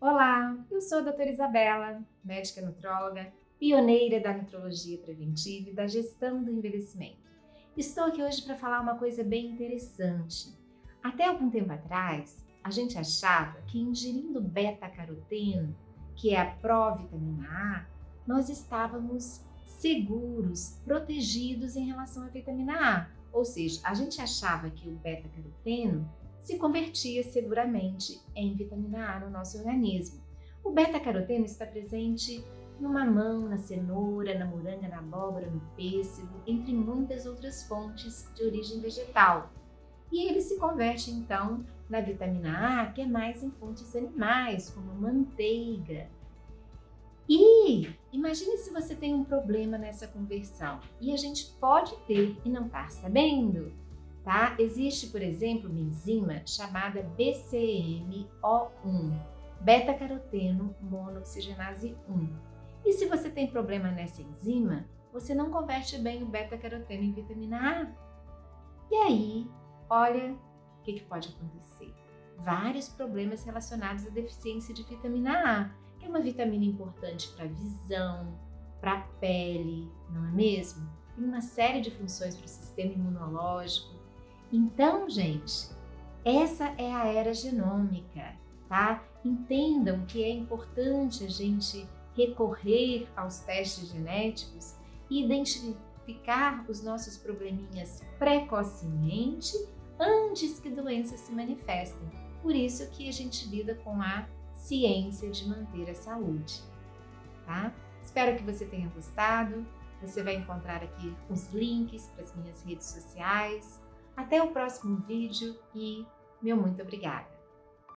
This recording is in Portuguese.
Olá, eu sou a doutora Isabela, médica nutróloga, pioneira da nutrologia preventiva e da gestão do envelhecimento. Estou aqui hoje para falar uma coisa bem interessante. Até algum tempo atrás, a gente achava que ingerindo beta-caroteno, que é a provitamina A, nós estávamos seguros, protegidos em relação à vitamina A. Ou seja, a gente achava que o beta-caroteno se convertia seguramente em vitamina A no nosso organismo. O beta-caroteno está presente no mamão, na cenoura, na moranga, na abóbora, no pêssego, entre muitas outras fontes de origem vegetal. E ele se converte então na vitamina A, que é mais em fontes animais, como manteiga. E imagine se você tem um problema nessa conversão e a gente pode ter e não está sabendo tá? Existe, por exemplo, uma enzima chamada BCMO1, beta-caroteno monoxigenase 1. E se você tem problema nessa enzima, você não converte bem o beta-caroteno em vitamina A. E aí, olha o que, que pode acontecer. Vários problemas relacionados à deficiência de vitamina A, que é uma vitamina importante para a visão, para a pele, não é mesmo? Tem uma série de funções para o sistema imunológico, então, gente, essa é a era genômica, tá? Entendam que é importante a gente recorrer aos testes genéticos e identificar os nossos probleminhas precocemente antes que doenças se manifestem. Por isso que a gente lida com a ciência de manter a saúde, tá? Espero que você tenha gostado. Você vai encontrar aqui os links para as minhas redes sociais, até o próximo vídeo e meu muito obrigada!